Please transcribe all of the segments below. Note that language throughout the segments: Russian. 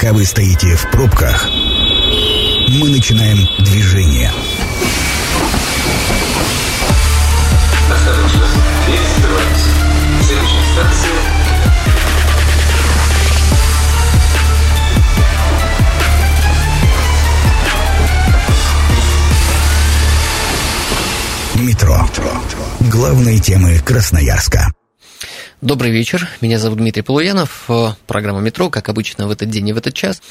Пока вы стоите в пробках, мы начинаем движение. Осторожно, Метро. Главные темы Красноярска. Добрый вечер, меня зовут Дмитрий Полуянов, э, программа «Метро», как обычно, в этот день и в этот час.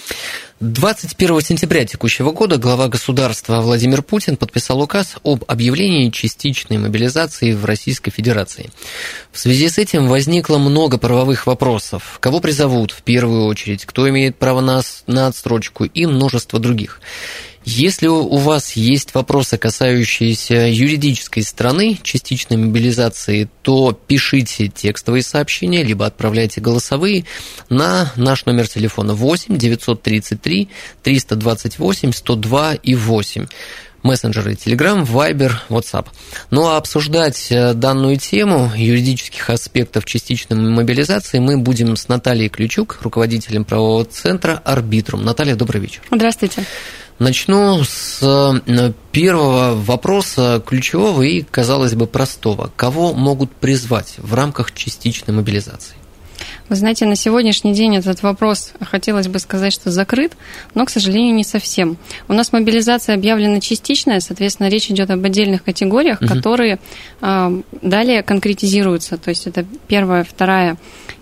21 сентября текущего года глава государства Владимир Путин подписал указ об объявлении частичной мобилизации в Российской Федерации. В связи с этим возникло много правовых вопросов. Кого призовут в первую очередь, кто имеет право на, на отсрочку и множество других. Если у вас есть вопросы, касающиеся юридической стороны частичной мобилизации, то пишите текстовые сообщения, либо отправляйте голосовые на наш номер телефона 8 933 328 102 и 8 мессенджеры Telegram, Viber, WhatsApp. Ну а обсуждать э, данную тему юридических аспектов частичной мобилизации мы будем с Натальей Ключук, руководителем правового центра «Арбитрум». Наталья, добрый вечер. Здравствуйте. Начну с э, первого вопроса ключевого и, казалось бы, простого. Кого могут призвать в рамках частичной мобилизации? Вы знаете, на сегодняшний день этот вопрос, хотелось бы сказать, что закрыт, но, к сожалению, не совсем. У нас мобилизация объявлена частичная, соответственно, речь идет об отдельных категориях, угу. которые э, далее конкретизируются. То есть это первая, вторая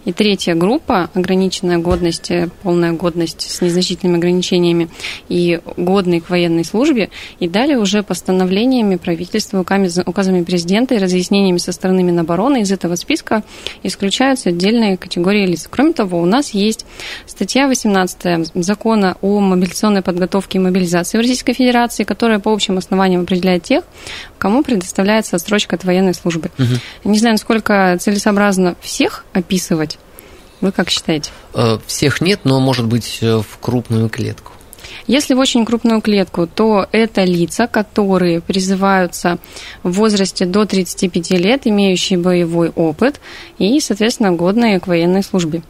и третья группа, ограниченная годность, полная годность с незначительными ограничениями и годный к военной службе. И далее уже постановлениями правительства, указами президента и разъяснениями со стороны Минобороны из этого списка исключаются отдельные категории лиц. Кроме того, у нас есть статья 18 закона о мобилизационной подготовке и мобилизации в Российской Федерации, которая по общим основаниям определяет тех, кому предоставляется отсрочка от военной службы. Угу. Не знаю, насколько целесообразно всех описывать. Вы как считаете? Э, всех нет, но может быть э, в крупную клетку. Если в очень крупную клетку, то это лица, которые призываются в возрасте до 35 лет, имеющие боевой опыт и, соответственно, годные к военной службе.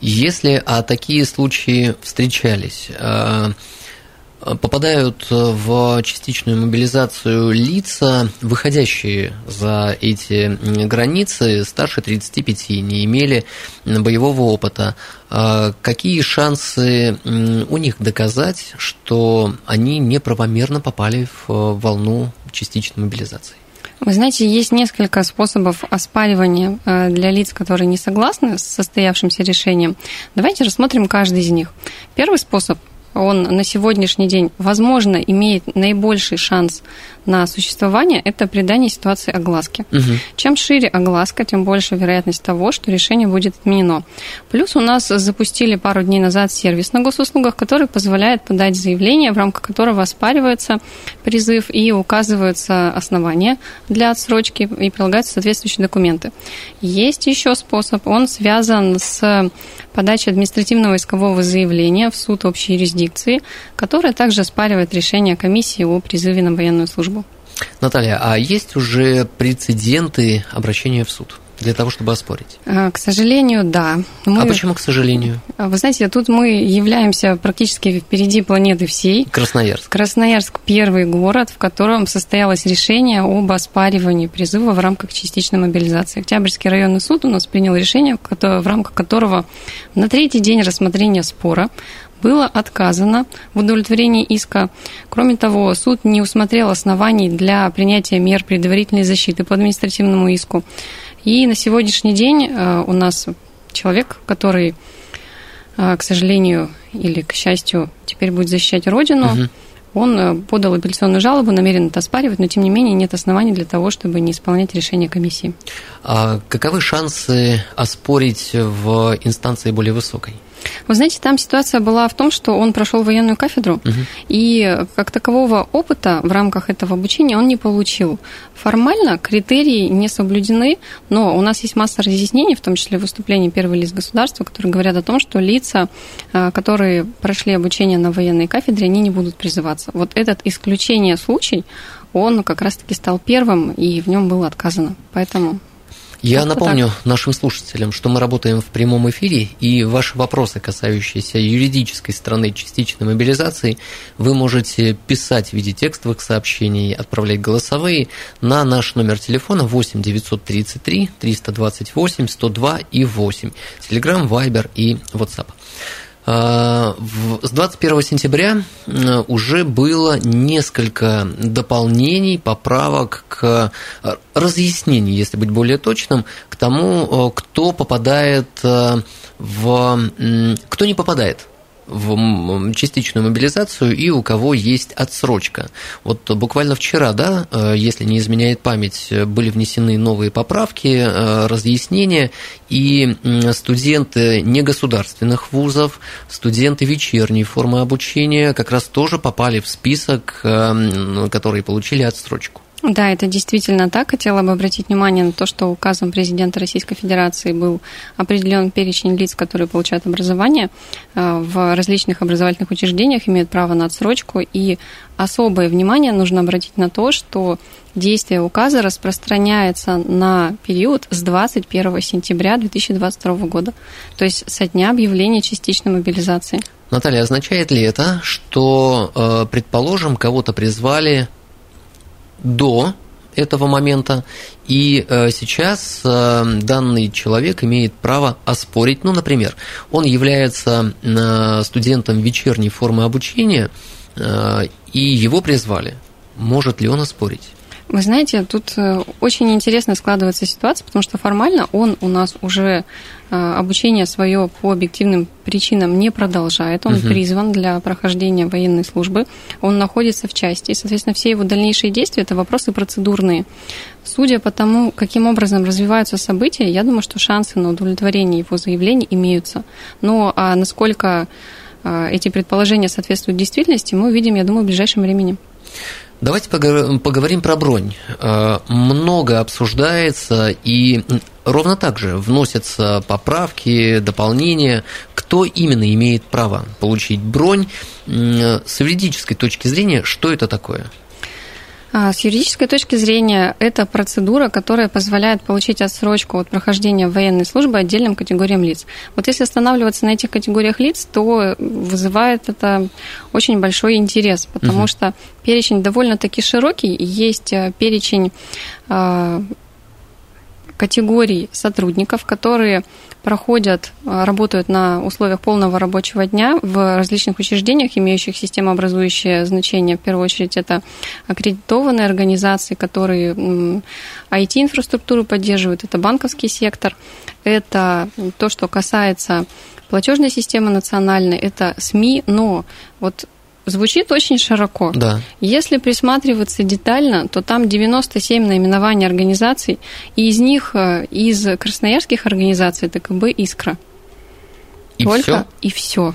Если а такие случаи встречались, э, попадают в частичную мобилизацию лица, выходящие за эти границы, старше 35, не имели боевого опыта. А какие шансы у них доказать, что они неправомерно попали в волну частичной мобилизации? Вы знаете, есть несколько способов оспаривания э, для лиц, которые не согласны с состоявшимся решением. Давайте рассмотрим каждый из них. Первый способ он на сегодняшний день, возможно, имеет наибольший шанс на существование, это придание ситуации огласки. Угу. Чем шире огласка, тем больше вероятность того, что решение будет отменено. Плюс у нас запустили пару дней назад сервис на госуслугах, который позволяет подать заявление, в рамках которого оспаривается призыв и указываются основания для отсрочки и прилагаются соответствующие документы. Есть еще способ, он связан с подачей административного искового заявления в суд общей юрисдикции, которое также оспаривает решение комиссии о призыве на военную службу. Наталья, а есть уже прецеденты обращения в суд? для того, чтобы оспорить? А, к сожалению, да. Мы... А почему к сожалению? А, вы знаете, тут мы являемся практически впереди планеты всей. Красноярск. Красноярск – первый город, в котором состоялось решение об оспаривании призыва в рамках частичной мобилизации. Октябрьский районный суд у нас принял решение, в рамках которого на третий день рассмотрения спора было отказано в удовлетворении иска. Кроме того, суд не усмотрел оснований для принятия мер предварительной защиты по административному иску. И на сегодняшний день э, у нас человек, который, э, к сожалению или к счастью, теперь будет защищать Родину, угу. он э, подал апелляционную жалобу, намерен это оспаривать, но тем не менее нет оснований для того, чтобы не исполнять решение комиссии. А каковы шансы оспорить в инстанции более высокой? Вы знаете, там ситуация была в том, что он прошел военную кафедру, угу. и как такового опыта в рамках этого обучения он не получил. Формально критерии не соблюдены, но у нас есть масса разъяснений, в том числе выступлений первого лиц государства, которые говорят о том, что лица, а, которые прошли обучение на военной кафедре, они не будут призываться. Вот этот исключение случай, он как раз-таки стал первым, и в нем было отказано. Поэтому Я Как-то напомню так. нашим слушателям, что мы работаем в прямом эфире, и ваши вопросы, касающиеся юридической стороны частичной мобилизации, вы можете писать в виде текстовых сообщений, отправлять голосовые на наш номер телефона 8 933 328 102 и 8. Телеграм, Вайбер и WhatsApp. А, С 21 сентября уже было несколько дополнений, поправок к э, разъяснений, если быть более точным, к тому, э, кто попадает в... кто не попадает в частичную мобилизацию и у кого есть отсрочка. Вот буквально вчера, да, э, если не изменяет память, э, были внесены новые поправки, э, разъяснения, и студенты негосударственных вузов, студенты вечерней формы обучения как раз тоже попали в список, которые получили отсрочку. Да, это действительно так. Хотела бы обратить внимание на то, что указом президента Российской Федерации был определен перечень лиц, которые получают образование э, в различных образовательных учреждениях, имеют право на отсрочку. И особое внимание нужно обратить на то, что действие указа распространяется на период с 21 сентября 2022 года, то есть со дня объявления частичной мобилизации. Наталья, означает ли это, что, э, предположим, кого-то призвали до этого момента, и э, сейчас э, данный человек имеет право оспорить, ну, например, он является э, студентом вечерней формы обучения, и его призвали. Может ли он оспорить? Вы знаете, тут э, очень интересно складывается ситуация, потому что формально он у нас уже э, обучение свое по объективным причинам не продолжает. Он Мгм. призван для прохождения военной службы. Он находится в части. И, соответственно, все его дальнейшие действия – это вопросы процедурные. Судя по тому, каким образом развиваются события, я думаю, что шансы на удовлетворение его заявлений имеются. Но а насколько а, эти предположения соответствуют действительности, мы увидим, я думаю, в ближайшем времени. Давайте погов- поговорим про бронь. Э, Много обсуждается и ровно так же вносятся поправки, дополнения. Кто именно имеет право получить бронь? М, С юридической точки зрения, что это такое? А, С юридической точки зрения, это процедура, которая позволяет получить отсрочку от прохождения военной службы отдельным категориям лиц. Вот если останавливаться на этих категориях лиц, то вызывает это очень большой интерес, потому Мгм. что перечень довольно-таки широкий. Есть э, перечень а, категорий сотрудников, которые проходят, а, работают на условиях полного рабочего дня в различных учреждениях, имеющих системообразующее значение. В первую очередь это аккредитованные организации, которые IT-инфраструктуру поддерживают, это банковский сектор, это то, что касается платежной системы национальной, это СМИ, но вот звучит очень широко. Да. Если присматриваться детально, то там 97 наименований организаций, и из них, э, из красноярских организаций, ТКБ «Искра». И Только все. и все.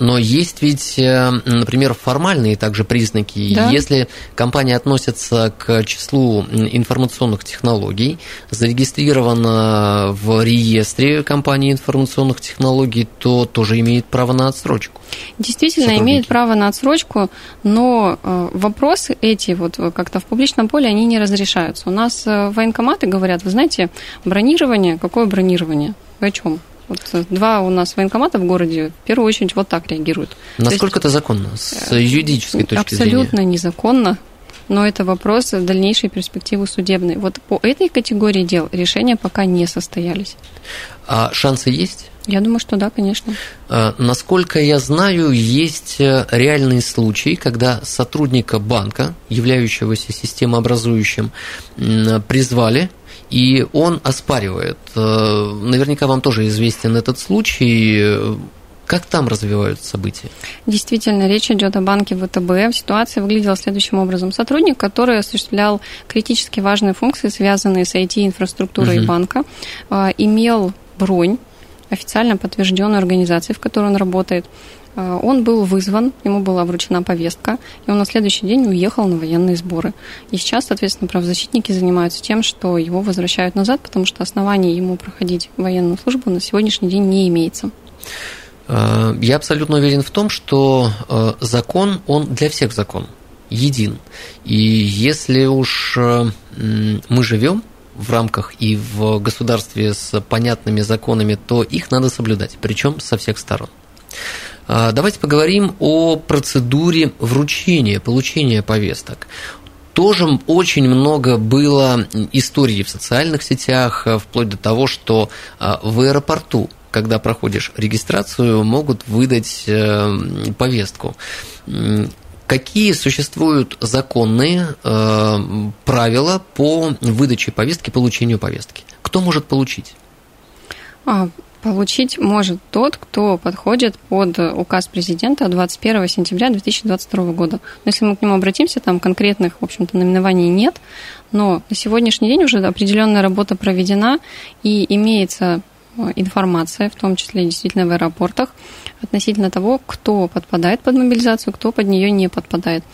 Но есть ведь, э, например, формальные также признаки. Да. Если компания относится к числу информационных технологий, зарегистрирована в реестре компании информационных технологий, то тоже имеет право на отсрочку. Действительно, Сотрудники. имеет право на отсрочку, но э, вопросы эти вот как-то в публичном поле, они не разрешаются. У нас э, военкоматы говорят, вы знаете, бронирование, какое бронирование? Вы о чем? Вот э, два у нас военкомата в городе в первую очередь вот так реагируют. То есть- Насколько это законно с юридической точки Абсолютно зрения? незаконно, но это вопрос дальнейшей перспективы судебной. Вот по этой категории дел решения пока не состоялись. А шансы есть? Я думаю, что да, конечно. А, Насколько я знаю, есть э, реальные случаи, когда сотрудника банка, являющегося системообразующим, призвали, и он оспаривает. Э, Наверняка вам тоже известен этот случай. Как там развиваются события? Действительно, речь идет о банке ВТБ. Ситуация выглядела следующим образом. Сотрудник, который осуществлял критически важные функции, связанные с IT-инфраструктурой Мгм. банка, а, имел бронь, официально подтвержденную организацией, в которой он работает. А, Он был вызван, ему была вручена повестка, и он на следующий день уехал на военные сборы. И сейчас, соответственно, правозащитники занимаются тем, что его возвращают назад, потому что оснований ему проходить военную службу на сегодняшний день не имеется. Э, Я абсолютно уверен в том, что э, закон, он для всех закон, един. И если уж э, мы живем в рамках и в государстве с понятными законами, то их надо соблюдать, причем со всех сторон. А, давайте поговорим о процедуре вручения, получения повесток. Тоже очень много было историй в социальных сетях, вплоть до того, что а, в аэропорту когда проходишь регистрацию, могут выдать э, повестку. Какие существуют законные э, правила по выдаче повестки, получению повестки? Кто может получить? Получить может тот, кто подходит под указ президента 21 сентября 2022 года. Но если мы к нему обратимся, там конкретных, в общем-то, наименований нет, но на сегодняшний день уже определенная работа проведена и имеется Э, информация, в том числе действительно в аэропортах, относительно того, кто подпадает под мобилизацию, кто под нее не подпадает.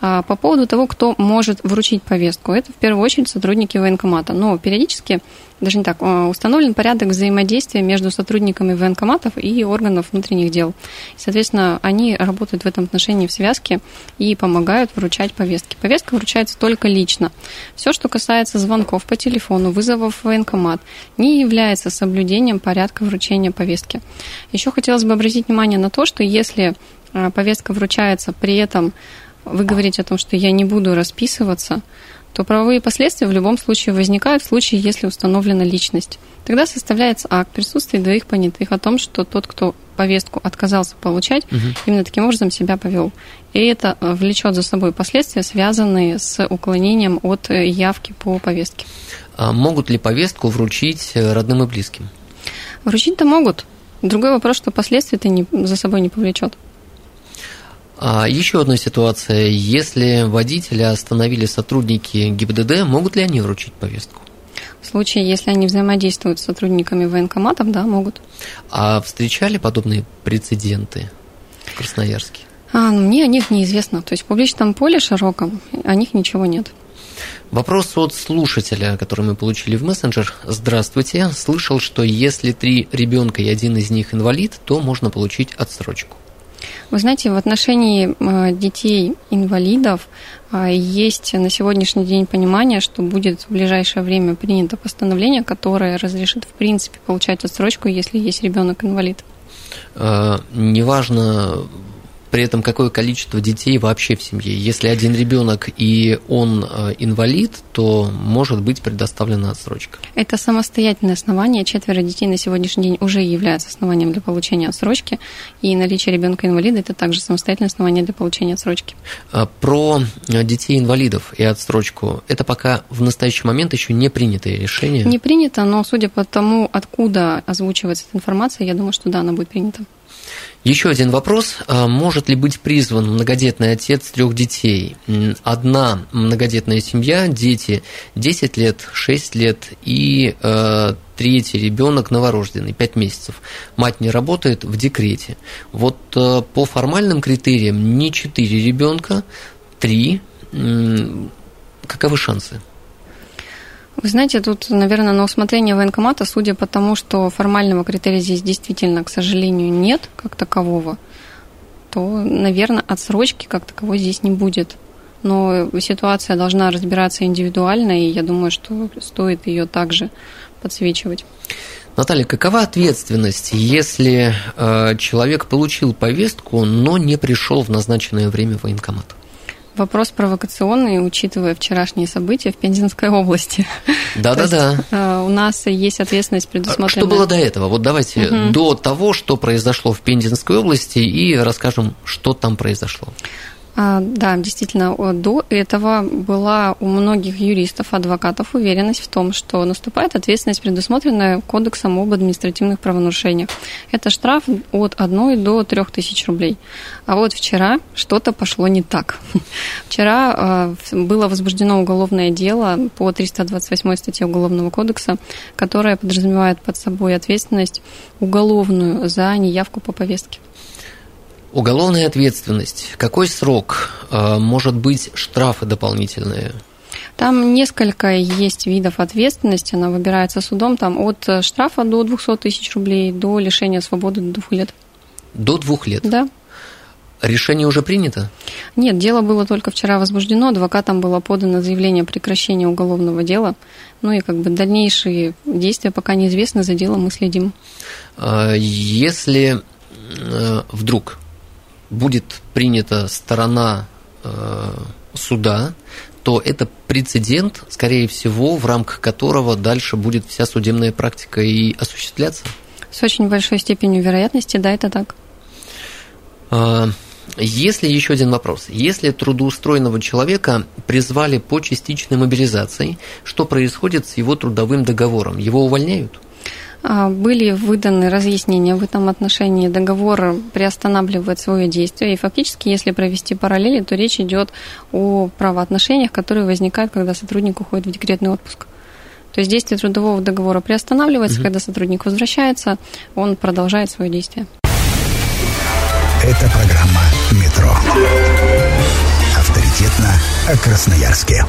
А по поводу того, кто может вручить повестку, это в первую очередь сотрудники военкомата. Но периодически, даже не так, а, установлен порядок взаимодействия между сотрудниками военкоматов и органов внутренних дел. Соответственно, они работают в этом отношении в связке и помогают вручать повестки. Повестка вручается только лично. Все, что касается звонков по телефону, вызовов в военкомат, не является соблюдением порядка вручения повестки. Еще хотелось бы обратить внимание на то, что если а, повестка вручается при этом вы говорите о том, что я не буду расписываться, то правовые последствия в любом случае возникают в случае, если установлена личность. Тогда составляется акт присутствия двоих понятых о том, что тот, кто повестку отказался получать, угу. именно таким образом себя повел. И это э, влечет за собой последствия, связанные с уклонением от э, явки по повестке. А могут ли повестку вручить э, родным и близким? Вручить-то могут. Другой вопрос, что последствия это не, за собой не повлечет. А еще одна ситуация. Если водителя остановили сотрудники ГИБДД, могут ли они вручить повестку? В случае, если они взаимодействуют с сотрудниками военкоматов, да, могут. А встречали подобные прецеденты в Красноярске? А, ну, мне о них неизвестно. То есть в публичном поле широком о них ничего нет. Вопрос от слушателя, который мы получили в мессенджер. Здравствуйте. Слышал, что если три ребенка и один из них инвалид, то можно получить отсрочку. Вы знаете, в отношении э, детей-инвалидов э, есть на сегодняшний день понимание, что будет в ближайшее время принято постановление, которое разрешит в принципе получать отсрочку, если есть ребенок-инвалид. Э, неважно, при этом какое количество детей вообще в семье. Если один ребенок и он э, инвалид, то может быть предоставлена отсрочка. Это самостоятельное основание. Четверо детей на сегодняшний день уже являются основанием для получения отсрочки. И наличие ребенка инвалида это также самостоятельное основание для получения отсрочки. А про детей инвалидов и отсрочку это пока в настоящий момент еще не принятое решение. Не принято, но судя по тому, откуда озвучивается эта информация, я думаю, что да, она будет принята. Еще один вопрос. А, может ли быть призван многодетный отец трех детей? Одна многодетная семья, дети 10 лет, 6 лет и э, третий ребенок новорожденный, 5 месяцев. Мать не работает в декрете. Вот э, по формальным критериям не 4 ребенка, 3. Каковы шансы? Вы знаете, тут, наверное, на усмотрение военкомата, судя по тому, что формального критерия здесь действительно, к сожалению, нет как такового, то, наверное, отсрочки как таковой здесь не будет. Но ситуация должна разбираться индивидуально, и я думаю, что стоит ее также подсвечивать. Наталья, какова ответственность, если э, человек получил повестку, но не пришел в назначенное время в военкомат? Вопрос провокационный, учитывая вчерашние события в Пензенской области. Да-да-да. Э, у нас есть ответственность предусмотренная. Что было до этого? Вот давайте угу. до того, что произошло в Пензенской области, и расскажем, что там произошло. А, да, действительно, до этого была у многих юристов, адвокатов уверенность в том, что наступает ответственность, предусмотренная Кодексом об административных правонарушениях. Это штраф от 1 до 3 тысяч рублей. А вот вчера что-то пошло не так. Вчера а, было возбуждено уголовное дело по 328 статье Уголовного кодекса, которое подразумевает под собой ответственность уголовную за неявку по повестке. Уголовная ответственность. Какой срок? А, может быть, штрафы дополнительные? Там несколько есть видов ответственности. Она выбирается судом там от штрафа до 200 тысяч рублей до лишения свободы до двух лет. До двух лет? Да. Решение уже принято? Нет, дело было только вчера возбуждено, адвокатам было подано заявление о прекращении уголовного дела. Ну и как бы дальнейшие действия пока неизвестны, за делом мы следим. А если э, вдруг будет принята сторона э, суда, то это прецедент, скорее всего, в рамках которого дальше будет вся судебная практика и осуществляться? С очень большой степенью вероятности, да, это так. А, если еще один вопрос. Если трудоустроенного человека призвали по частичной мобилизации, что происходит с его трудовым договором? Его увольняют? А, были выданы разъяснения в этом отношении. Договор приостанавливает свое действие. И фактически, если провести параллели, то речь идет о правоотношениях, которые возникают, когда сотрудник уходит в декретный отпуск. То есть действие трудового договора приостанавливается, угу. когда сотрудник возвращается, он продолжает свое действие. Это программа «Метро». Авторитетно о Красноярске.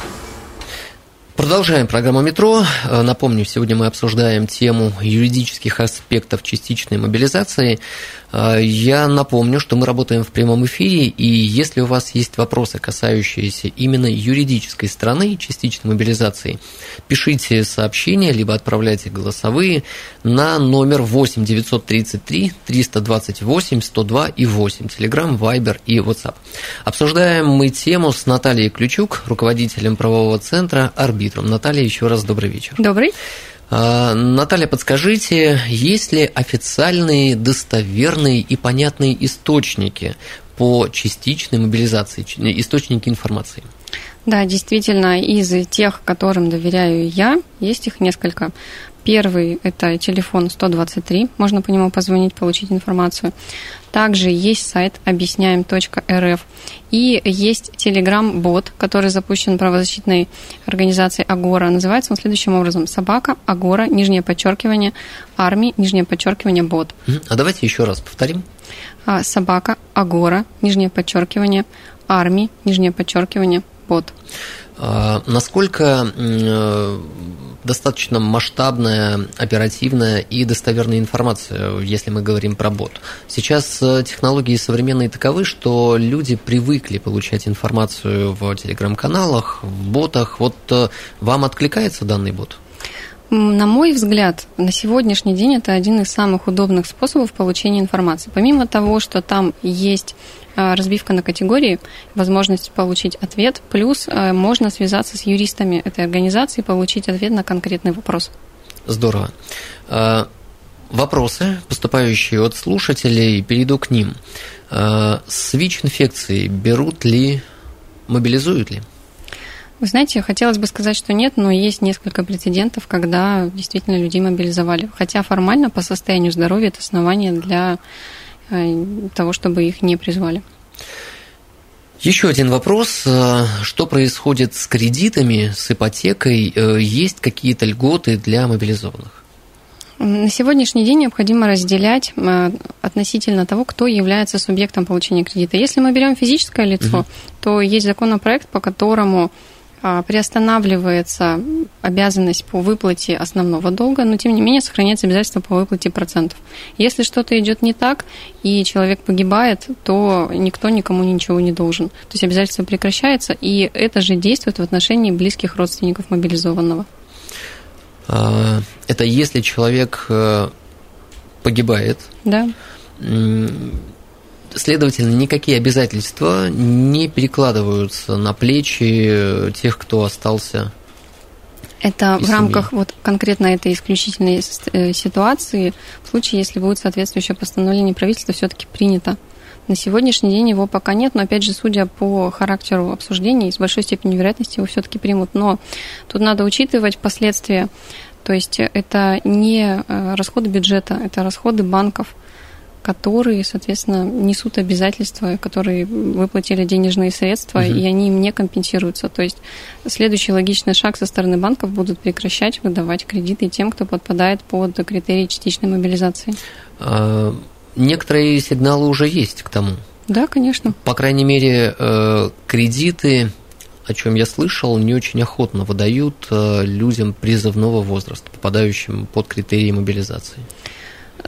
Продолжаем программу «Метро». Э, напомню, сегодня мы обсуждаем тему юридических аспектов частичной мобилизации. Э, я напомню, что мы работаем в прямом эфире, и если у вас есть вопросы, касающиеся именно юридической стороны частичной мобилизации, пишите сообщения, либо отправляйте голосовые на номер 8 933 328 102 и 8, Telegram, Viber и WhatsApp. Обсуждаем мы тему с Натальей Ключук, руководителем правового центра «Арбит» арбитром. Наталья, еще раз добрый вечер. Добрый. А, Наталья, подскажите, есть ли официальные, достоверные и понятные источники по частичной мобилизации, источники информации? Да, действительно, из тех, которым доверяю я, есть их несколько. Первый – это телефон 123, можно по нему позвонить, получить информацию. Также есть сайт объясняем.рф и есть телеграм-бот, который запущен правозащитной организацией Агора. Называется он следующим образом. Собака, Агора, нижнее подчеркивание, армии, нижнее подчеркивание, бот. А давайте еще раз повторим. А, собака, Агора, нижнее подчеркивание, армии, нижнее подчеркивание, бот. А, насколько э, достаточно масштабная, оперативная и достоверная информация, если мы говорим про бот. Сейчас э, технологии современные таковы, что люди привыкли получать информацию в телеграм-каналах, в ботах. Вот э, вам откликается данный бот? На мой взгляд, на сегодняшний день это один из самых удобных способов получения информации. Помимо того, что там есть разбивка на категории, возможность получить ответ, плюс а, можно связаться с юристами этой организации и получить ответ на конкретный вопрос. Здорово. А, вопросы, поступающие от слушателей, перейду к ним. С ВИЧ-инфекцией берут ли, мобилизуют ли? Вы знаете, хотелось бы сказать, что нет, но есть несколько прецедентов, когда действительно людей мобилизовали. Хотя формально по состоянию здоровья это основание для э, того, чтобы их не призвали. Еще один вопрос. Э, что происходит с кредитами, с ипотекой? Э, есть какие-то льготы для мобилизованных? На сегодняшний день необходимо разделять относительно того, кто является субъектом получения кредита. Если мы берем физическое лицо, угу. то есть законопроект, по которому приостанавливается обязанность по выплате основного долга, но тем не менее сохраняется обязательство по выплате процентов. Если что-то идет не так и человек погибает, то никто никому ничего не должен. То есть обязательство прекращается, и это же действует в отношении близких родственников мобилизованного. А, это если человек э, погибает. Да Следовательно, никакие обязательства не перекладываются на плечи тех, кто остался. Это в рамках вот конкретно этой исключительной э, ситуации, в случае, если будет соответствующее постановление правительства, все-таки принято. На сегодняшний день его пока нет, но опять же, судя по характеру обсуждений, с большой степенью вероятности его все-таки примут. Но тут надо учитывать последствия. То есть это не э, расходы бюджета, это расходы банков которые, соответственно, несут обязательства, которые выплатили денежные средства, угу. и они им не компенсируются. То есть следующий логичный шаг со стороны банков будут прекращать выдавать кредиты тем, кто подпадает под критерии частичной мобилизации. А, некоторые сигналы уже есть к тому. Да, конечно. По крайней мере, э, кредиты о чем я слышал, не очень охотно выдают э, людям призывного возраста, попадающим под критерии мобилизации.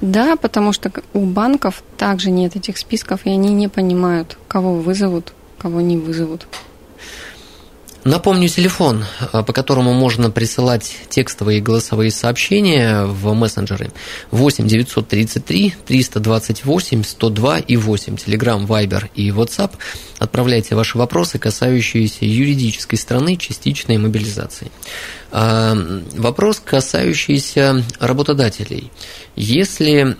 Да, потому что у банков также нет этих списков, и они не понимают, кого вызовут кого не вызовут. Напомню телефон, а, по которому можно присылать текстовые и голосовые сообщения в мессенджеры. 8 933 328 102 и 8. Телеграм, Вайбер и WhatsApp. Отправляйте ваши вопросы, касающиеся юридической стороны частичной мобилизации. А, вопрос, касающийся работодателей. Если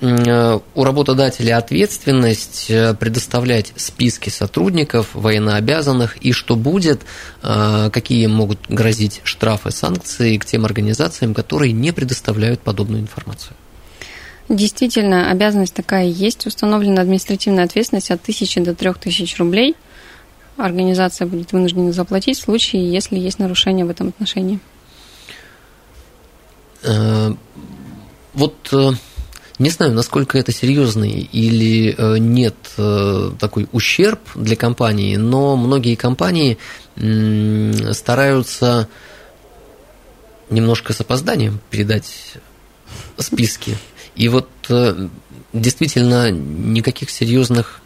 у работодателя ответственность э, предоставлять списки сотрудников, военнообязанных, и что будет, а, какие могут грозить штрафы, санкции к тем организациям, которые не предоставляют подобную информацию? Действительно, обязанность такая есть. Установлена административная ответственность от 1000 до 3000 рублей. Организация будет вынуждена заплатить в случае, если есть нарушение в этом отношении. Э, вот э, не знаю, насколько это серьезный или э, нет такой ущерб для компании, но многие компании стараются немножко с опозданием передать списки. И вот действительно никаких серьезных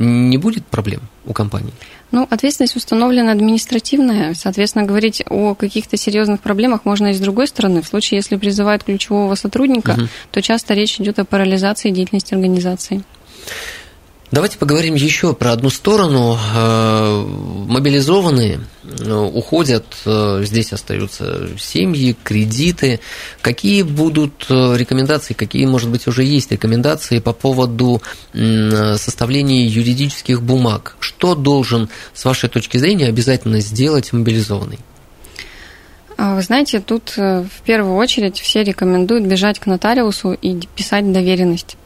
не будет проблем у компании? Ну, ответственность установлена административная. Соответственно, говорить о каких-то серьезных проблемах можно и с другой стороны. В случае, если призывают ключевого сотрудника, угу. то часто речь идет о парализации деятельности организации. Давайте поговорим еще про одну сторону. Э, мобилизованные э, уходят, э, здесь остаются семьи, кредиты. Какие будут рекомендации, какие, может быть, уже есть рекомендации по поводу составления юридических бумаг? Что должен, с вашей точки зрения, обязательно сделать мобилизованный? А, вы знаете, тут в первую очередь все рекомендуют бежать к нотариусу и писать доверенность.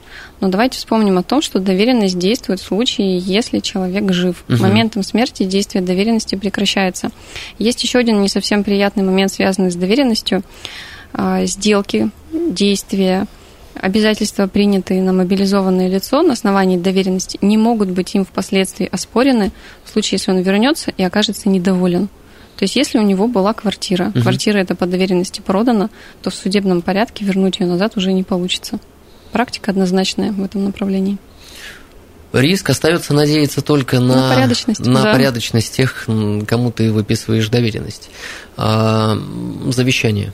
Но давайте вспомним о том, что доверенность действует в случае, если человек жив. Угу. Моментом смерти действие доверенности прекращается. Есть еще один не совсем приятный момент, связанный с доверенностью. А, сделки, действия, обязательства, принятые на мобилизованное лицо на основании доверенности, не могут быть им впоследствии оспорены в случае, если он вернется и окажется недоволен. То есть, если у него была квартира, угу. квартира эта по доверенности продана, то в судебном порядке вернуть ее назад уже не получится практика однозначная в этом направлении. Риск остается надеяться только на, на порядочность, на да. порядочность тех, кому ты выписываешь доверенность. А, завещание.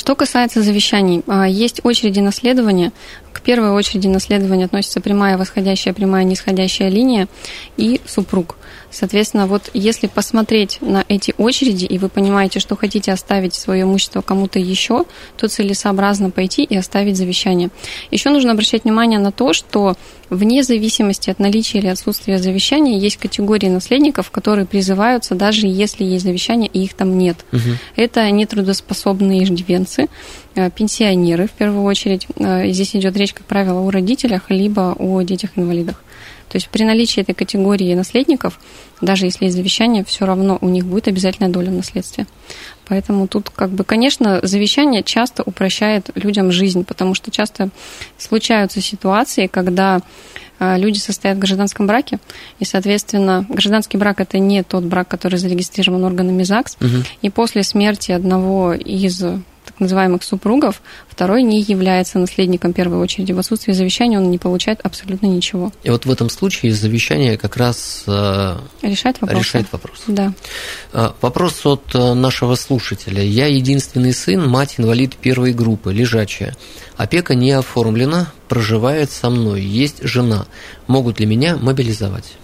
Что касается завещаний, а, есть очереди наследования. К первой очереди наследования относится прямая восходящая, прямая нисходящая линия и супруг. Соответственно, вот если посмотреть на эти очереди, и вы понимаете, что хотите оставить свое имущество кому-то еще, то целесообразно пойти и оставить завещание. Еще нужно обращать внимание на то, что вне зависимости от наличия или отсутствия завещания есть категории наследников, которые призываются, даже если есть завещание, и их там нет. Угу. Это нетрудоспособные иждивенцы, э, пенсионеры в первую очередь. Э, здесь идет речь, как правило, о родителях, либо о детях-инвалидах. То есть при наличии этой категории наследников, даже если есть завещание, все равно у них будет обязательная доля в наследстве. Поэтому тут, как бы, конечно, завещание часто упрощает людям жизнь, потому что часто случаются ситуации, когда а, люди состоят в гражданском браке, и, соответственно, гражданский брак это не тот брак, который зарегистрирован органами ЗАГС, угу. и после смерти одного из называемых супругов, второй не является наследником первой очереди. В отсутствии завещания он не получает абсолютно ничего. И вот в этом случае завещание как раз э, решает вопрос. Решает вопрос. Да. Э, вопрос от э, нашего слушателя. Я единственный сын, мать инвалид первой группы, лежачая. Опека не оформлена, проживает со мной, есть жена. Могут ли меня мобилизовать?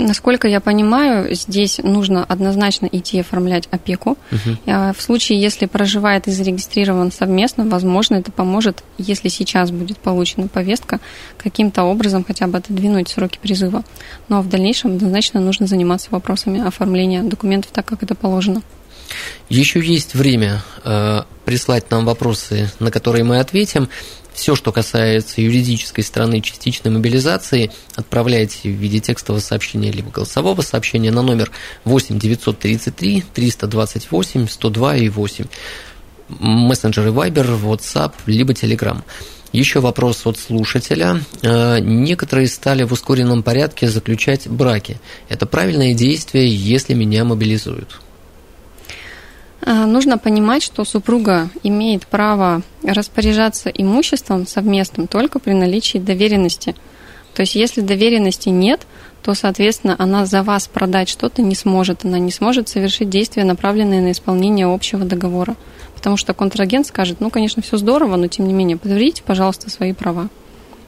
Насколько я понимаю, здесь нужно однозначно идти оформлять опеку. Угу. В случае, если проживает и зарегистрирован совместно, возможно, это поможет, если сейчас будет получена повестка, каким-то образом хотя бы отодвинуть сроки призыва. Но в дальнейшем однозначно нужно заниматься вопросами оформления документов так, как это положено. Еще есть время э, прислать нам вопросы, на которые мы ответим. Все, что касается юридической стороны частичной мобилизации, отправляйте в виде текстового сообщения либо голосового сообщения на номер 8 933 328 102 и 8. Мессенджеры Viber, WhatsApp, либо Telegram. Еще вопрос от слушателя. Э, некоторые стали в ускоренном порядке заключать браки. Это правильное действие, если меня мобилизуют? А, нужно понимать, что супруга имеет право распоряжаться имуществом совместным только при наличии доверенности. То есть, если доверенности нет, то, соответственно, она за вас продать что-то не сможет. Она не сможет совершить действия, направленные на исполнение общего договора. Потому что контрагент скажет, ну, конечно, все здорово, но тем не менее, подтвердите, пожалуйста, свои права.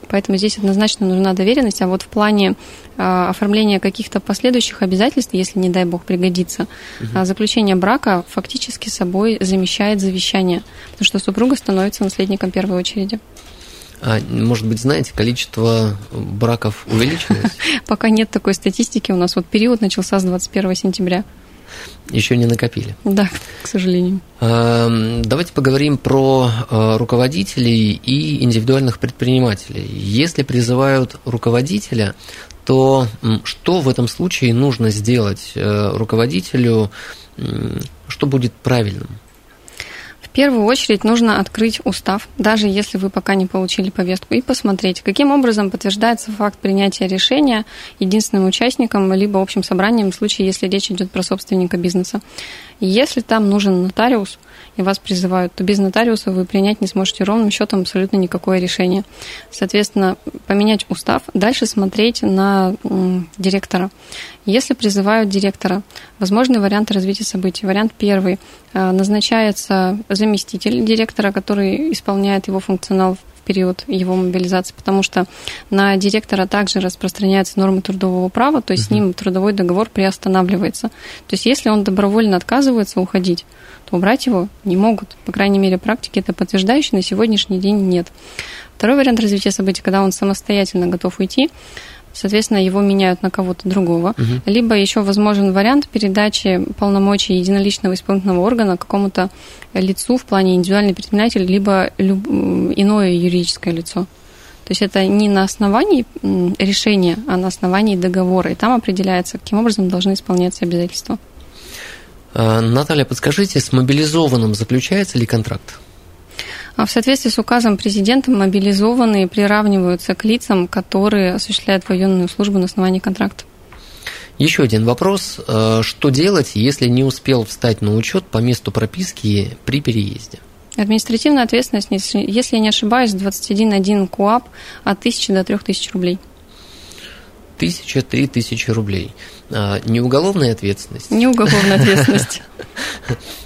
Поэтому здесь однозначно нужна доверенность. А вот в плане э, оформления каких-то последующих обязательств, если, не дай бог, пригодится, угу. заключение брака фактически собой замещает завещание, потому что супруга становится наследником первой очереди. А, может быть, знаете, количество браков увеличилось? Пока нет такой статистики. У нас вот период начался с 21 сентября. Еще не накопили. Да, к сожалению. Давайте поговорим про э, руководителей и индивидуальных предпринимателей. Если призывают руководителя, то что в этом случае нужно сделать э, руководителю, что будет правильным? Первую очередь нужно открыть устав, даже если вы пока не получили повестку, и посмотреть, каким образом подтверждается факт принятия решения единственным участником либо общим собранием в случае, если речь идет про собственника бизнеса. Если там нужен нотариус, и вас призывают, то без нотариуса вы принять не сможете ровным счетом абсолютно никакое решение. Соответственно, поменять устав, дальше смотреть на директора. Если призывают директора, возможны варианты развития событий. Вариант первый. Э, назначается заместитель директора, который исполняет его функционал в период его мобилизации, потому что на директора также распространяются нормы трудового права, то есть uh-huh. с ним трудовой договор приостанавливается. То есть если он добровольно отказывается уходить, то убрать его не могут. По крайней мере, практики это подтверждающие на сегодняшний день нет. Второй вариант развития событий, когда он самостоятельно готов уйти, соответственно, его меняют на кого-то другого. Угу. Либо еще возможен вариант передачи полномочий единоличного исполнительного органа какому-то лицу в плане индивидуальный предприниматель, либо люб... иное юридическое лицо. То есть это не на основании решения, а на основании договора. И там определяется, каким образом должны исполняться обязательства. А, Наталья, подскажите, с мобилизованным заключается ли контракт? А в соответствии с указом президента мобилизованные приравниваются к лицам, которые осуществляют военную службу на основании контракта. Еще один вопрос. А, что делать, если не успел встать на учет по месту прописки при переезде? Административная ответственность, если я не ошибаюсь, 21.1 КУАП от 1000 до 3000 рублей. Тысяча, три тысячи рублей. А, не уголовная ответственность? Не уголовная ответственность.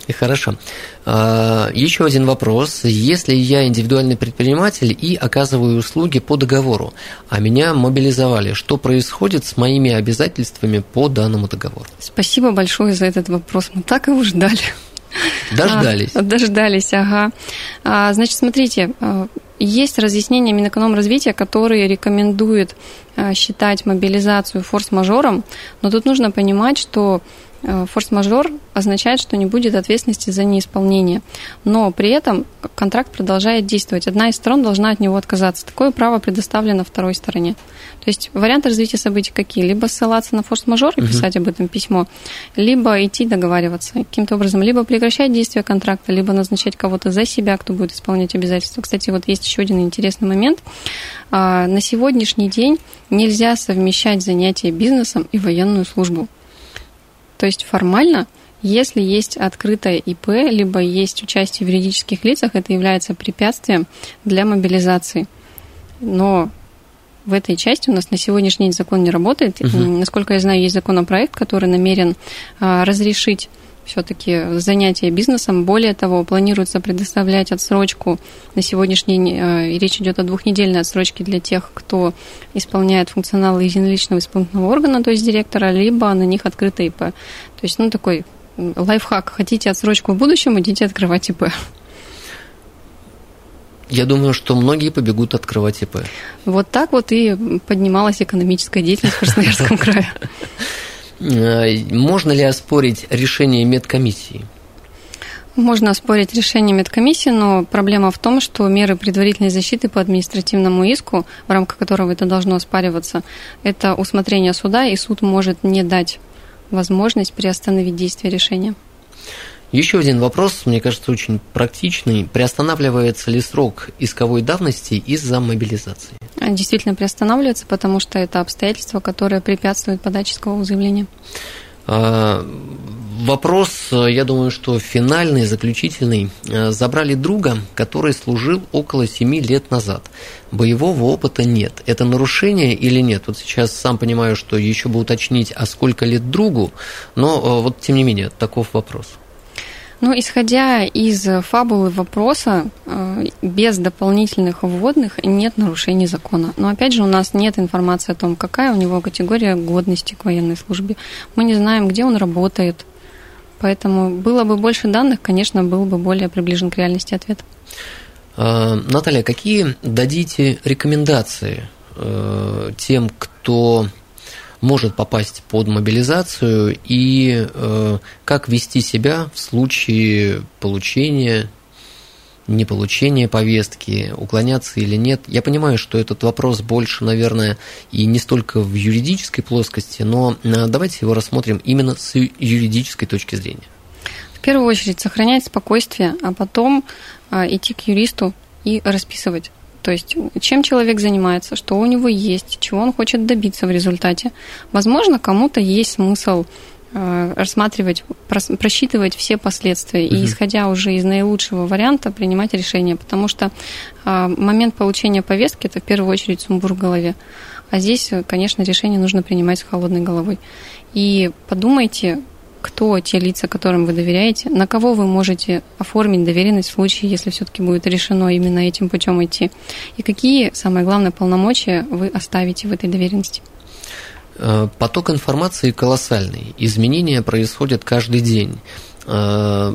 Хорошо. А, еще один вопрос. Если я индивидуальный предприниматель и оказываю услуги по договору, а меня мобилизовали, что происходит с моими обязательствами по данному договору? Спасибо большое за этот вопрос. Мы так его ждали. Дождались. А, дождались, ага. А, значит, смотрите, а, есть разъяснение Минэкономразвития, которые рекомендуют а, считать мобилизацию форс-мажором, но тут нужно понимать, что Э, форс-мажор означает, что не будет ответственности за неисполнение. Но при этом контракт продолжает действовать. Одна из сторон должна от него отказаться. Такое право предоставлено второй стороне. То есть варианты развития событий какие? Либо ссылаться на форс-мажор и писать об этом письмо, либо идти договариваться каким-то образом, либо прекращать действие контракта, либо назначать кого-то за себя, кто будет исполнять обязательства. Кстати, вот есть еще один интересный момент. А, на сегодняшний день нельзя совмещать занятия бизнесом и военную службу. То есть формально, если есть открытое ИП, либо есть участие в юридических лицах, это является препятствием для мобилизации. Но в этой части у нас на сегодняшний день закон не работает. Угу. Насколько я знаю, есть законопроект, который намерен а, разрешить все-таки занятие бизнесом. Более того, планируется предоставлять отсрочку на сегодняшний день, э, речь идет о двухнедельной отсрочке для тех, кто исполняет функционал единоличного исполнительного органа, то есть директора, либо на них открытый ИП. То есть, ну, такой лайфхак. Хотите отсрочку в будущем, идите открывать ИП. Я думаю, что многие побегут открывать ИП. Вот так вот и поднималась экономическая деятельность в Красноярском крае. Э, можно ли оспорить решение медкомиссии? Можно оспорить решение медкомиссии, но проблема в том, что меры предварительной защиты по административному иску, в рамках которого это должно оспариваться, это усмотрение суда, и суд может не дать возможность приостановить действие решения. Еще один вопрос, мне кажется, очень практичный. Приостанавливается ли срок исковой давности из-за мобилизации? Действительно приостанавливается, потому что это обстоятельства, которые препятствуют подаче искового заявления. Вопрос, я думаю, что финальный, заключительный. Забрали друга, который служил около 7 лет назад. Боевого опыта нет. Это нарушение или нет? Вот сейчас сам понимаю, что еще бы уточнить, а сколько лет другу, но вот тем не менее, таков вопрос. Ну, исходя из фабулы вопроса, э, без дополнительных вводных нет нарушений закона. Но опять же, у нас нет информации о том, какая у него категория годности к военной службе. Мы не знаем, где он работает. Поэтому было бы больше данных, конечно, был бы более приближен к реальности ответ. А, Наталья, какие дадите рекомендации э, тем, кто может попасть под мобилизацию и э, как вести себя в случае получения, не получения повестки, уклоняться или нет. Я понимаю, что этот вопрос больше, наверное, и не столько в юридической плоскости, но э, давайте его рассмотрим именно с юридической точки зрения. В первую очередь сохранять спокойствие, а потом э, идти к юристу и расписывать то есть, чем человек занимается, что у него есть, чего он хочет добиться в результате. Возможно, кому-то есть смысл э, рассматривать, просчитывать все последствия угу. и, исходя уже из наилучшего варианта, принимать решение. Потому что э, момент получения повестки – это в первую очередь сумбур в голове. А здесь, конечно, решение нужно принимать с холодной головой. И подумайте, кто те лица, которым вы доверяете, на кого вы можете оформить доверенность в случае, если все-таки будет решено именно этим путем идти, и какие, самое главное, полномочия вы оставите в этой доверенности. Э, поток информации колоссальный, изменения происходят каждый день. Э,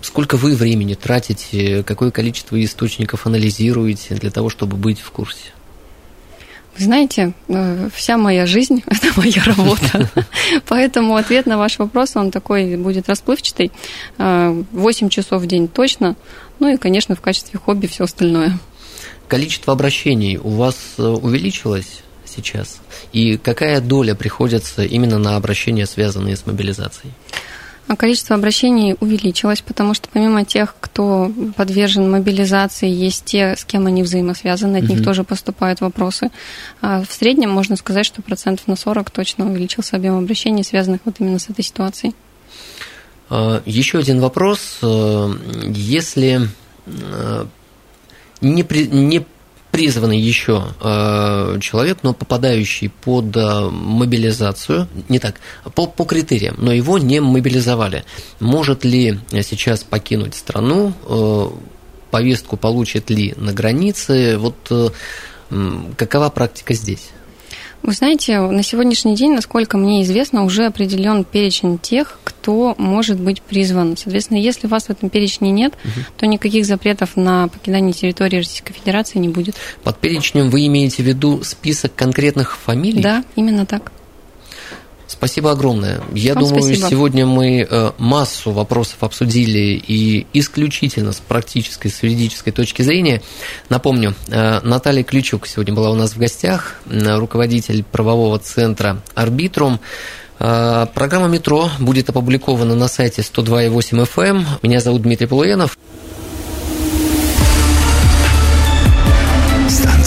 сколько вы времени тратите, какое количество источников анализируете для того, чтобы быть в курсе? Знаете, э, вся моя жизнь – это моя работа. Поэтому ответ на ваш вопрос, он такой будет расплывчатый. 8 э, часов в день точно. Ну и, конечно, в качестве хобби все остальное. Количество обращений у вас э, увеличилось сейчас? И какая доля приходится именно на обращения, связанные с мобилизацией? А количество обращений увеличилось, потому что помимо тех, кто подвержен мобилизации, есть те, с кем они взаимосвязаны, от угу. них тоже поступают вопросы. А в среднем можно сказать, что процентов на 40 точно увеличился объем обращений, связанных вот именно с этой ситуацией. А, еще один вопрос. Э, если э, не, при, не призванный еще э, человек, но попадающий под э, мобилизацию, не так, по, по критериям, но его не мобилизовали. Может ли сейчас покинуть страну, э, повестку получит ли на границе, вот э, какова практика здесь? Вы знаете, на сегодняшний день, насколько мне известно, уже определен перечень тех, кто может быть призван. Соответственно, если вас в этом перечне нет, угу. то никаких запретов на покидание территории Российской Федерации не будет. Под перечнем вы имеете в виду список конкретных фамилий? Да, именно так. Спасибо огромное. Я Вам думаю, спасибо. сегодня мы э, массу вопросов обсудили и исключительно с практической, с юридической точки зрения. Напомню, э, Наталья Ключук сегодня была у нас в гостях, руководитель правового центра «Арбитрум». Э, программа «Метро» будет опубликована на сайте 102.8 FM. Эм. Меня зовут Дмитрий Полуянов.